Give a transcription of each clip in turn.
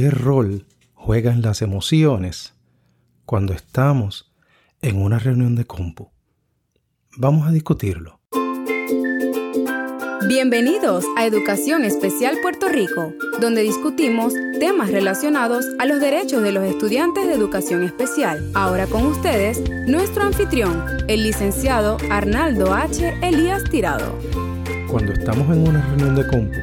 ¿qué rol juegan las emociones cuando estamos en una reunión de compu? Vamos a discutirlo. Bienvenidos a Educación Especial Puerto Rico, donde discutimos temas relacionados a los derechos de los estudiantes de educación especial. Ahora con ustedes, nuestro anfitrión, el licenciado Arnaldo H. Elías Tirado. Cuando estamos en una reunión de compu,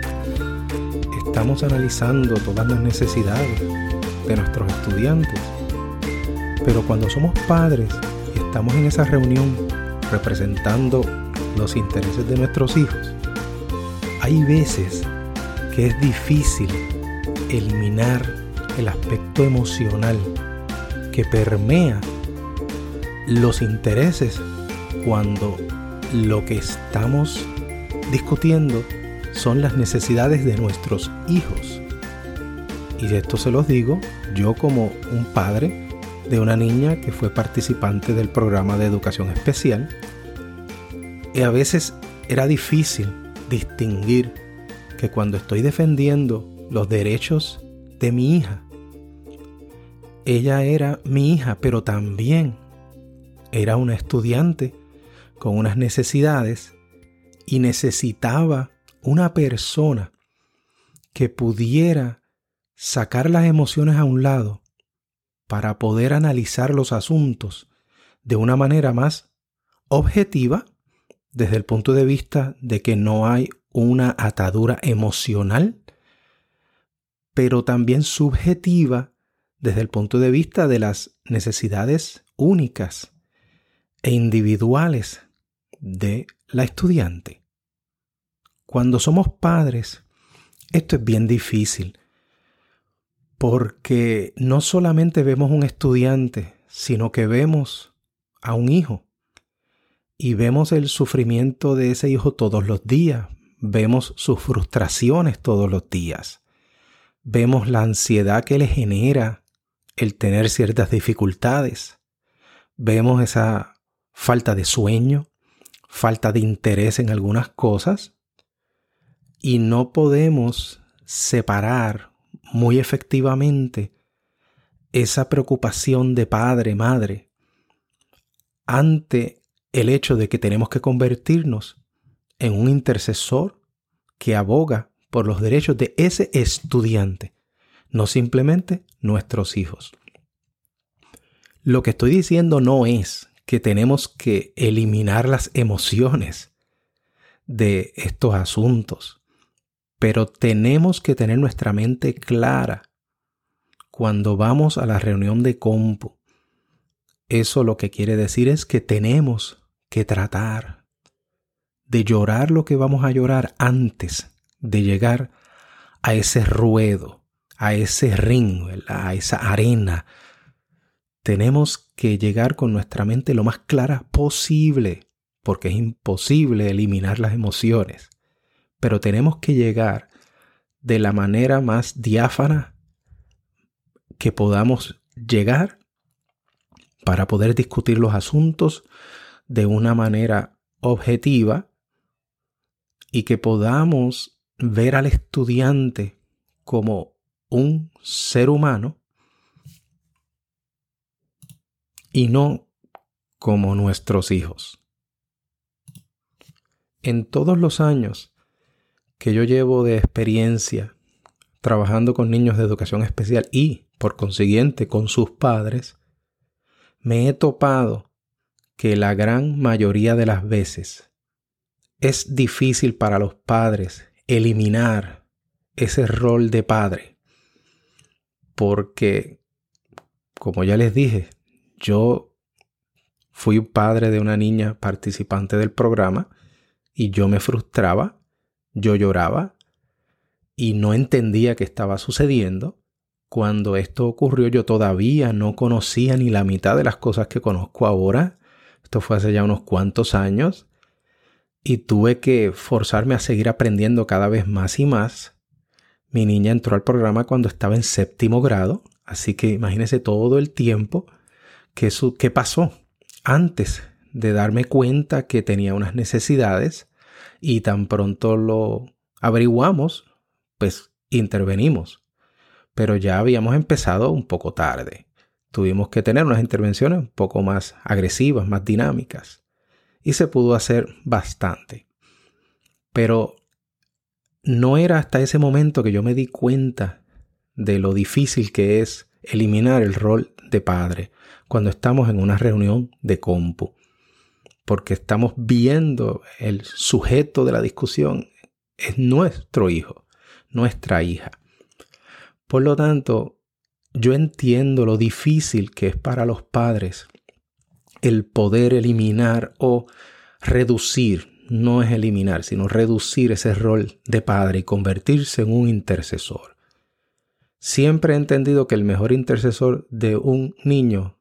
estamos analizando todas las necesidades de nuestros estudiantes. Pero cuando somos padres y estamos en esa reunión representando los intereses de nuestros hijos, hay veces que es difícil eliminar el aspecto emocional que permea los intereses cuando lo que estamos discutiendo son las necesidades de nuestros hijos. Y esto se los digo yo como un padre de una niña que fue participante del programa de educación especial. Y a veces era difícil distinguir que cuando estoy defendiendo los derechos de mi hija, ella era mi hija, pero también era una estudiante con unas necesidades y necesitaba una persona que pudiera sacar las emociones a un lado para poder analizar los asuntos de una manera más objetiva desde el punto de vista de que no hay una atadura emocional, pero también subjetiva desde el punto de vista de las necesidades únicas e individuales de la estudiante. Cuando somos padres, esto es bien difícil, porque no solamente vemos un estudiante, sino que vemos a un hijo. Y vemos el sufrimiento de ese hijo todos los días, vemos sus frustraciones todos los días, vemos la ansiedad que le genera el tener ciertas dificultades, vemos esa falta de sueño, falta de interés en algunas cosas y no podemos separar muy efectivamente esa preocupación de padre, madre, ante el hecho de que tenemos que convertirnos en un intercesor que aboga por los derechos de ese estudiante, no simplemente nuestros hijos. Lo que estoy diciendo no es que tenemos que eliminar las emociones de estos asuntos, pero tenemos que tener nuestra mente clara cuando vamos a la reunión de compu. Eso lo que quiere decir es que tenemos que tratar de llorar lo que vamos a llorar antes de llegar a ese ruedo, a ese ring, a esa arena. Tenemos que llegar con nuestra mente lo más clara posible, porque es imposible eliminar las emociones, pero tenemos que llegar de la manera más diáfana que podamos llegar para poder discutir los asuntos de una manera objetiva y que podamos ver al estudiante como un ser humano y no como nuestros hijos. En todos los años que yo llevo de experiencia trabajando con niños de educación especial y, por consiguiente, con sus padres, me he topado que la gran mayoría de las veces es difícil para los padres eliminar ese rol de padre. Porque, como ya les dije, yo fui padre de una niña participante del programa y yo me frustraba, yo lloraba y no entendía qué estaba sucediendo. Cuando esto ocurrió yo todavía no conocía ni la mitad de las cosas que conozco ahora esto fue hace ya unos cuantos años. Y tuve que forzarme a seguir aprendiendo cada vez más y más. Mi niña entró al programa cuando estaba en séptimo grado. Así que imagínense todo el tiempo que, que pasó antes de darme cuenta que tenía unas necesidades y tan pronto lo averiguamos, pues intervenimos. pero ya habíamos empezado un poco tarde. Tuvimos que tener unas intervenciones un poco más agresivas, más dinámicas. Y se pudo hacer bastante. Pero no era hasta ese momento que yo me di cuenta de lo difícil que es eliminar el rol de padre cuando estamos en una reunión de compu. Porque estamos viendo el sujeto de la discusión es nuestro hijo, nuestra hija. Por lo tanto, yo entiendo lo difícil que es para los padres el poder eliminar o reducir, no es eliminar, sino reducir ese rol de padre y convertirse en un intercesor. Siempre he entendido que el mejor intercesor de un niño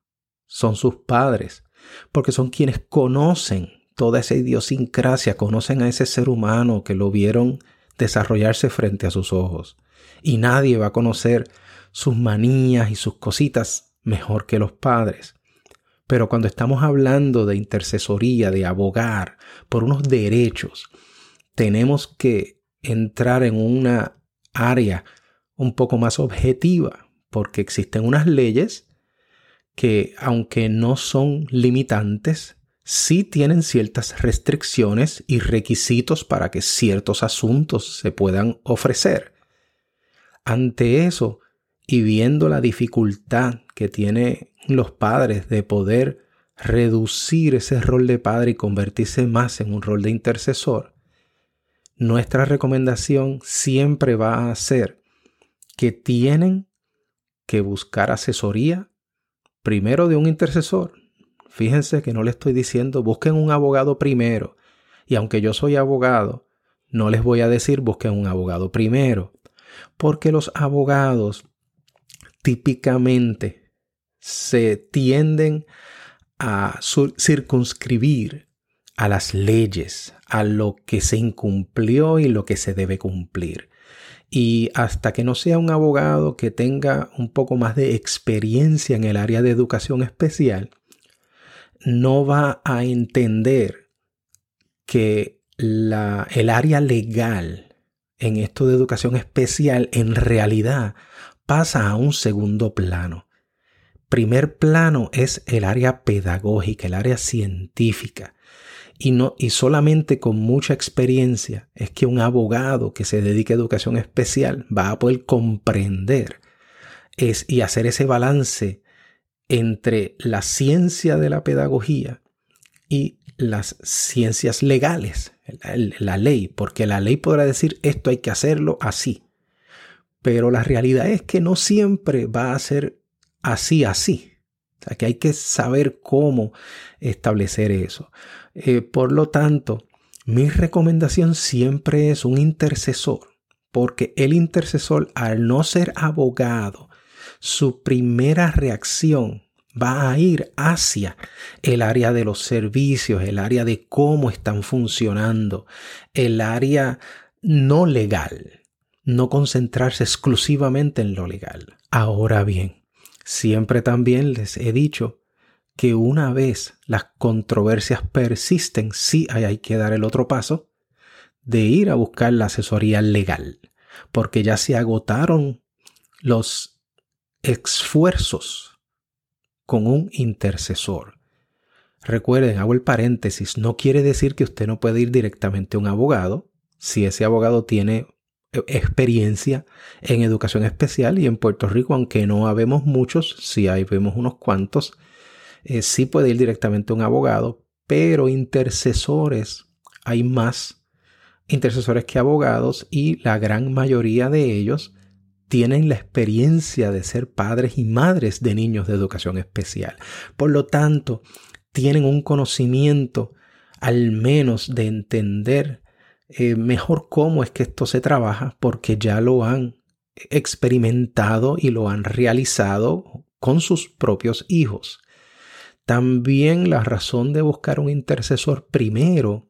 son sus padres, porque son quienes conocen toda esa idiosincrasia, conocen a ese ser humano que lo vieron desarrollarse frente a sus ojos. Y nadie va a conocer sus manías y sus cositas mejor que los padres. Pero cuando estamos hablando de intercesoría, de abogar por unos derechos, tenemos que entrar en una área un poco más objetiva, porque existen unas leyes que, aunque no son limitantes, sí tienen ciertas restricciones y requisitos para que ciertos asuntos se puedan ofrecer. Ante eso, y viendo la dificultad que tienen los padres de poder reducir ese rol de padre y convertirse más en un rol de intercesor, nuestra recomendación siempre va a ser que tienen que buscar asesoría primero de un intercesor. Fíjense que no le estoy diciendo busquen un abogado primero. Y aunque yo soy abogado, no les voy a decir busquen un abogado primero. Porque los abogados típicamente se tienden a circunscribir a las leyes, a lo que se incumplió y lo que se debe cumplir. Y hasta que no sea un abogado que tenga un poco más de experiencia en el área de educación especial, no va a entender que la, el área legal en esto de educación especial en realidad pasa a un segundo plano. Primer plano es el área pedagógica, el área científica. Y, no, y solamente con mucha experiencia es que un abogado que se dedique a educación especial va a poder comprender es, y hacer ese balance entre la ciencia de la pedagogía y las ciencias legales, la ley, porque la ley podrá decir esto hay que hacerlo así, pero la realidad es que no siempre va a ser así, así. O sea, que hay que saber cómo establecer eso. Eh, por lo tanto, mi recomendación siempre es un intercesor, porque el intercesor, al no ser abogado, su primera reacción va a ir hacia el área de los servicios, el área de cómo están funcionando, el área no legal no concentrarse exclusivamente en lo legal. Ahora bien, siempre también les he dicho que una vez las controversias persisten, sí hay que dar el otro paso de ir a buscar la asesoría legal, porque ya se agotaron los esfuerzos con un intercesor. Recuerden, hago el paréntesis, no quiere decir que usted no puede ir directamente a un abogado si ese abogado tiene experiencia en educación especial y en Puerto Rico, aunque no habemos muchos, si hay vemos unos cuantos, eh, sí puede ir directamente un abogado, pero intercesores, hay más intercesores que abogados y la gran mayoría de ellos tienen la experiencia de ser padres y madres de niños de educación especial. Por lo tanto, tienen un conocimiento al menos de entender eh, mejor cómo es que esto se trabaja porque ya lo han experimentado y lo han realizado con sus propios hijos. También la razón de buscar un intercesor primero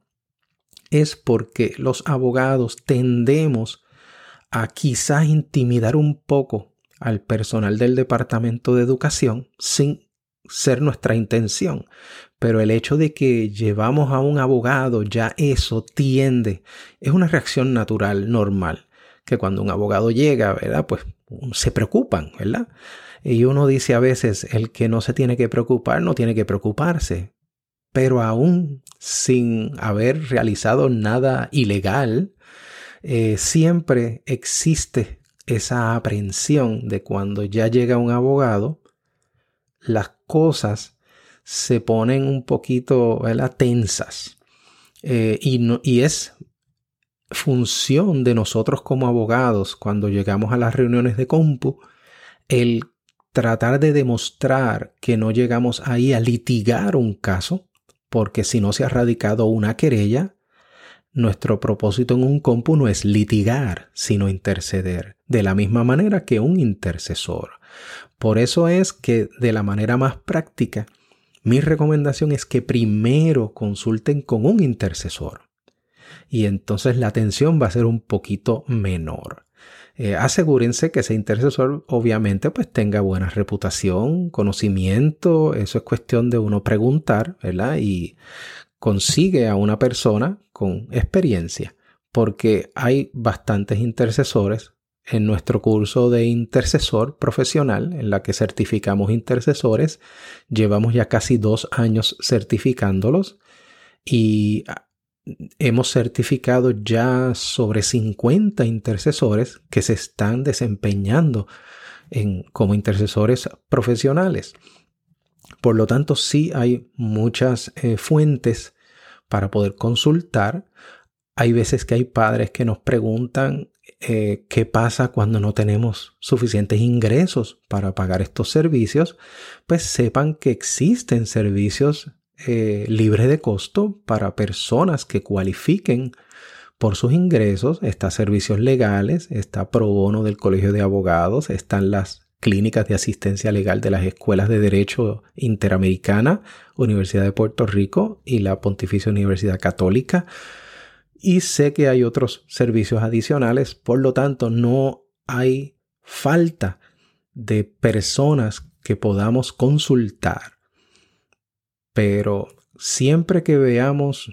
es porque los abogados tendemos a quizás intimidar un poco al personal del Departamento de Educación sin ser nuestra intención. Pero el hecho de que llevamos a un abogado, ya eso tiende, es una reacción natural, normal, que cuando un abogado llega, ¿verdad? Pues se preocupan, ¿verdad? Y uno dice a veces, el que no se tiene que preocupar, no tiene que preocuparse. Pero aún sin haber realizado nada ilegal, eh, siempre existe esa aprensión de cuando ya llega un abogado, las cosas se ponen un poquito tensas. Eh, y, y es función de nosotros como abogados cuando llegamos a las reuniones de compu el tratar de demostrar que no llegamos ahí a litigar un caso, porque si no se ha radicado una querella, nuestro propósito en un compu no es litigar, sino interceder, de la misma manera que un intercesor. Por eso es que de la manera más práctica, mi recomendación es que primero consulten con un intercesor. Y entonces la atención va a ser un poquito menor. Eh, asegúrense que ese intercesor obviamente pues tenga buena reputación, conocimiento, eso es cuestión de uno preguntar, ¿verdad? Y consigue a una persona con experiencia, porque hay bastantes intercesores en nuestro curso de intercesor profesional, en la que certificamos intercesores. Llevamos ya casi dos años certificándolos y hemos certificado ya sobre 50 intercesores que se están desempeñando como intercesores profesionales. Por lo tanto, sí hay muchas eh, fuentes para poder consultar. Hay veces que hay padres que nos preguntan eh, qué pasa cuando no tenemos suficientes ingresos para pagar estos servicios. Pues sepan que existen servicios eh, libres de costo para personas que cualifiquen por sus ingresos. Está servicios legales, está pro bono del Colegio de Abogados, están las clínicas de asistencia legal de las escuelas de Derecho Interamericana, Universidad de Puerto Rico y la Pontificia Universidad Católica. Y sé que hay otros servicios adicionales, por lo tanto no hay falta de personas que podamos consultar. Pero siempre que veamos,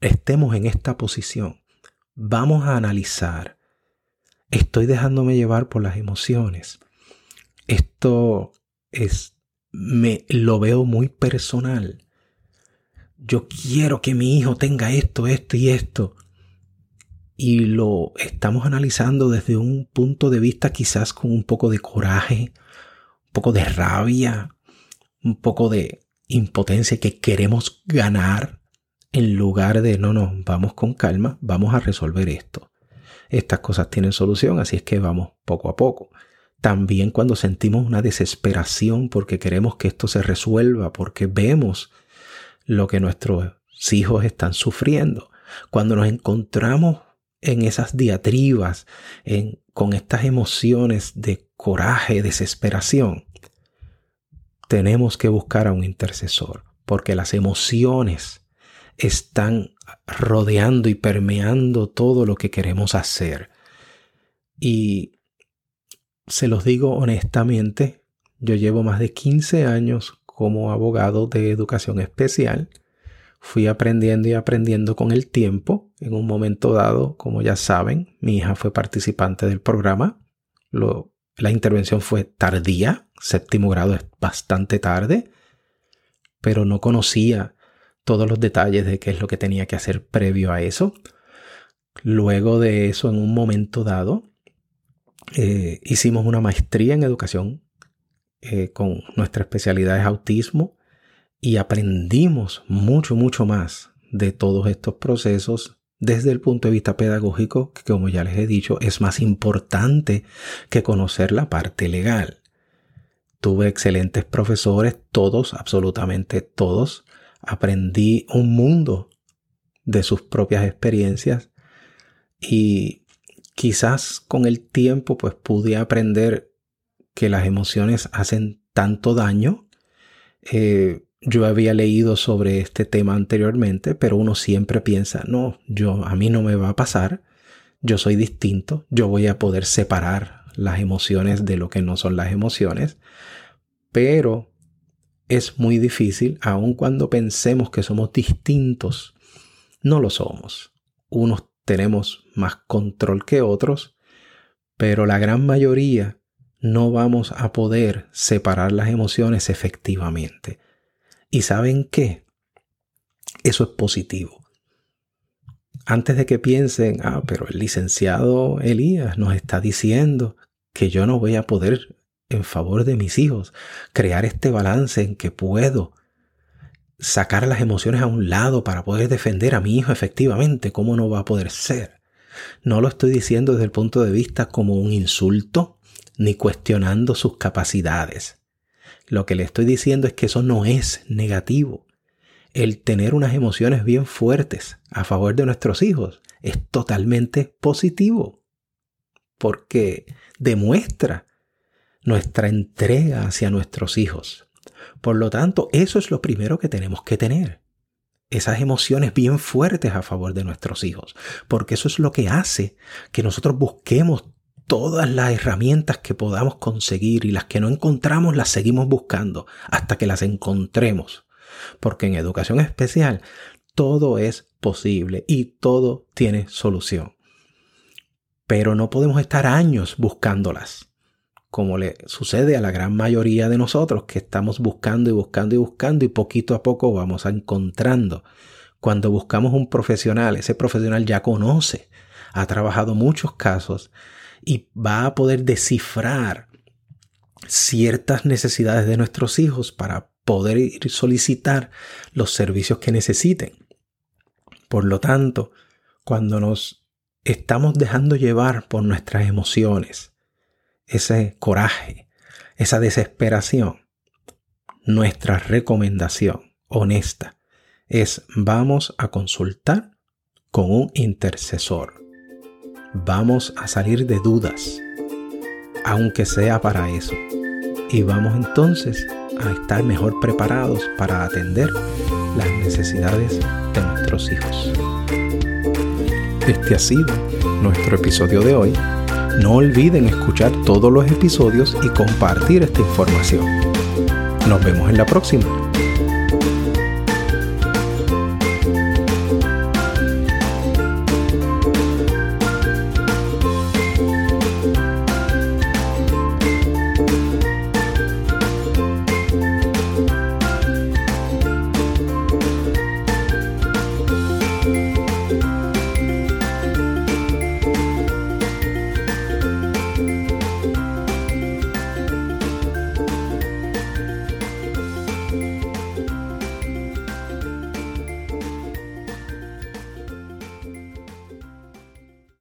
estemos en esta posición, vamos a analizar. Estoy dejándome llevar por las emociones esto es, me lo veo muy personal. Yo quiero que mi hijo tenga esto, esto y esto. Y lo estamos analizando desde un punto de vista quizás con un poco de coraje, un poco de rabia, un poco de impotencia que queremos ganar en lugar de no, no, vamos con calma, vamos a resolver esto. Estas cosas tienen solución, así es que vamos poco a poco. También cuando sentimos una desesperación porque queremos que esto se resuelva, porque vemos lo que nuestros hijos están sufriendo. Cuando nos encontramos en esas diatribas, en, con estas emociones de coraje, desesperación, tenemos que buscar a un intercesor, porque las emociones están rodeando y permeando todo lo que queremos hacer. Y se los digo honestamente, yo llevo más de 15 años como abogado de educación especial. Fui aprendiendo y aprendiendo con el tiempo. En un momento dado, como ya saben, mi hija fue participante del programa. La intervención fue tardía, séptimo grado es bastante tarde, pero no conocía todos los detalles de qué es lo que tenía que hacer previo a eso. Luego de eso, en un momento dado, eh, hicimos una maestría en educación eh, con nuestra especialidad es autismo y aprendimos mucho, mucho más de todos estos procesos desde el punto de vista pedagógico, que como ya les he dicho, es más importante que conocer la parte legal. Tuve excelentes profesores, todos, absolutamente todos. Aprendí un mundo de sus propias experiencias y quizás con el tiempo pues pude aprender que las emociones hacen tanto daño. Eh, yo había leído sobre este tema anteriormente, pero uno siempre piensa, no, yo a mí no me va a pasar, yo soy distinto, yo voy a poder separar las emociones de lo que no son las emociones, pero es muy difícil, aun cuando pensemos que somos distintos, no lo somos. Unos tenemos más control que otros pero la gran mayoría no vamos a poder separar las emociones efectivamente. ¿Y saben qué? Eso es positivo. Antes de que piensen, ah, pero el licenciado Elías nos está diciendo que yo no voy a poder en favor de mis hijos crear este balance en que puedo sacar las emociones a un lado para poder defender a mi hijo efectivamente, ¿cómo no va a poder ser? No lo estoy diciendo desde el punto de vista como un insulto, ni cuestionando sus capacidades. Lo que le estoy diciendo es que eso no es negativo. El tener unas emociones bien fuertes a favor de nuestros hijos es totalmente positivo, porque demuestra nuestra entrega hacia nuestros hijos. Por lo tanto, eso es lo primero que tenemos que tener. Esas emociones bien fuertes a favor de nuestros hijos. Porque eso es lo que hace que nosotros busquemos todas las herramientas que podamos conseguir y las que no encontramos las seguimos buscando hasta que las encontremos. Porque en educación especial todo es posible y todo tiene solución. Pero no podemos estar años buscándolas como le sucede a la gran mayoría de nosotros que estamos buscando y buscando y buscando y poquito a poco vamos encontrando. Cuando buscamos un profesional, ese profesional ya conoce, ha trabajado muchos casos y va a poder descifrar ciertas necesidades de nuestros hijos para poder ir solicitar los servicios que necesiten. Por lo tanto, cuando nos estamos dejando llevar por nuestras emociones, ese coraje, esa desesperación, nuestra recomendación honesta es vamos a consultar con un intercesor. Vamos a salir de dudas, aunque sea para eso. Y vamos entonces a estar mejor preparados para atender las necesidades de nuestros hijos. Este ha sido nuestro episodio de hoy no olviden escuchar todos los episodios y compartir esta información. Nos vemos en la próxima.